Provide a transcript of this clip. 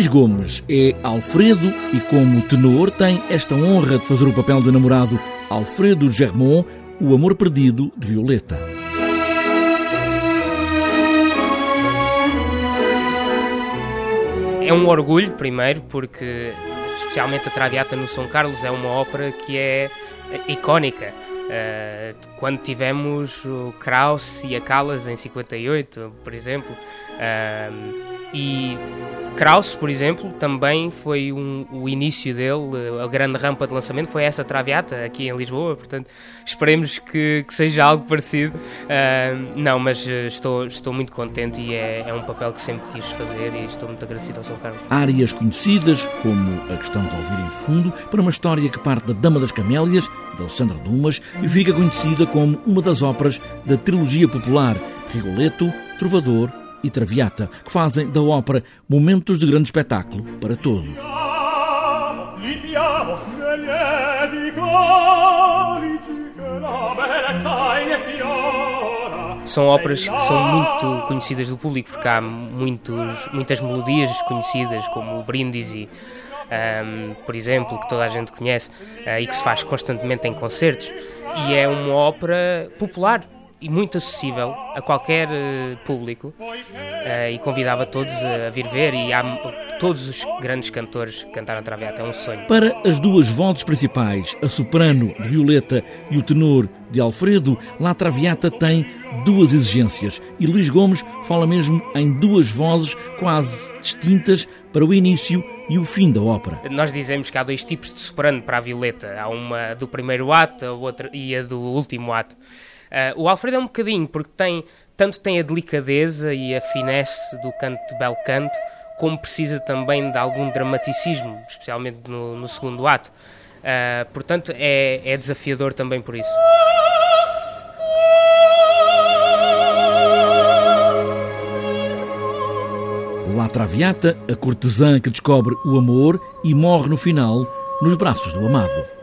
Luís Gomes é Alfredo e, como tenor, tem esta honra de fazer o papel do namorado Alfredo Germont, o amor perdido de Violeta. É um orgulho, primeiro, porque especialmente a Traviata no São Carlos é uma ópera que é icónica. Uh, quando tivemos o Krauss e a Callas em 58, por exemplo, uh, e Krauss, por exemplo, também foi um, o início dele, a grande rampa de lançamento foi essa Traviata aqui em Lisboa, portanto esperemos que, que seja algo parecido. Uh, não, mas eh, estou, estou muito contente e é, é, um papel que sempre quis fazer e estou muito agradecido ao São Carlos. Áreas conhecidas, como a que estamos a ouvir em fundo, para uma história que parte da Dama das Camélias, de Alexandre Dumas, e fica conhecida como uma das óperas da trilogia popular Rigoletto, Trovador e Traviata, que fazem da ópera momentos de grande espetáculo para todos. São óperas que são muito conhecidas do público, porque há muitos, muitas melodias conhecidas, como o Brindisi, um, por exemplo, que toda a gente conhece uh, e que se faz constantemente em concertos. E é uma ópera popular, e muito acessível a qualquer uh, público uh, e convidava todos a vir ver e há todos os grandes cantores cantaram a Traviata, é um sonho. Para as duas vozes principais, a soprano de Violeta e o tenor de Alfredo, La Traviata tem duas exigências e Luís Gomes fala mesmo em duas vozes quase distintas para o início e o fim da ópera. Nós dizemos que há dois tipos de soprano para a Violeta, há uma do primeiro ato a outra, e a do último ato. Uh, o Alfredo é um bocadinho, porque tem, tanto tem a delicadeza e a finesse do canto de bel canto, como precisa também de algum dramaticismo, especialmente no, no segundo ato. Uh, portanto, é, é desafiador também por isso. La Traviata, a cortesã que descobre o amor e morre no final nos braços do amado.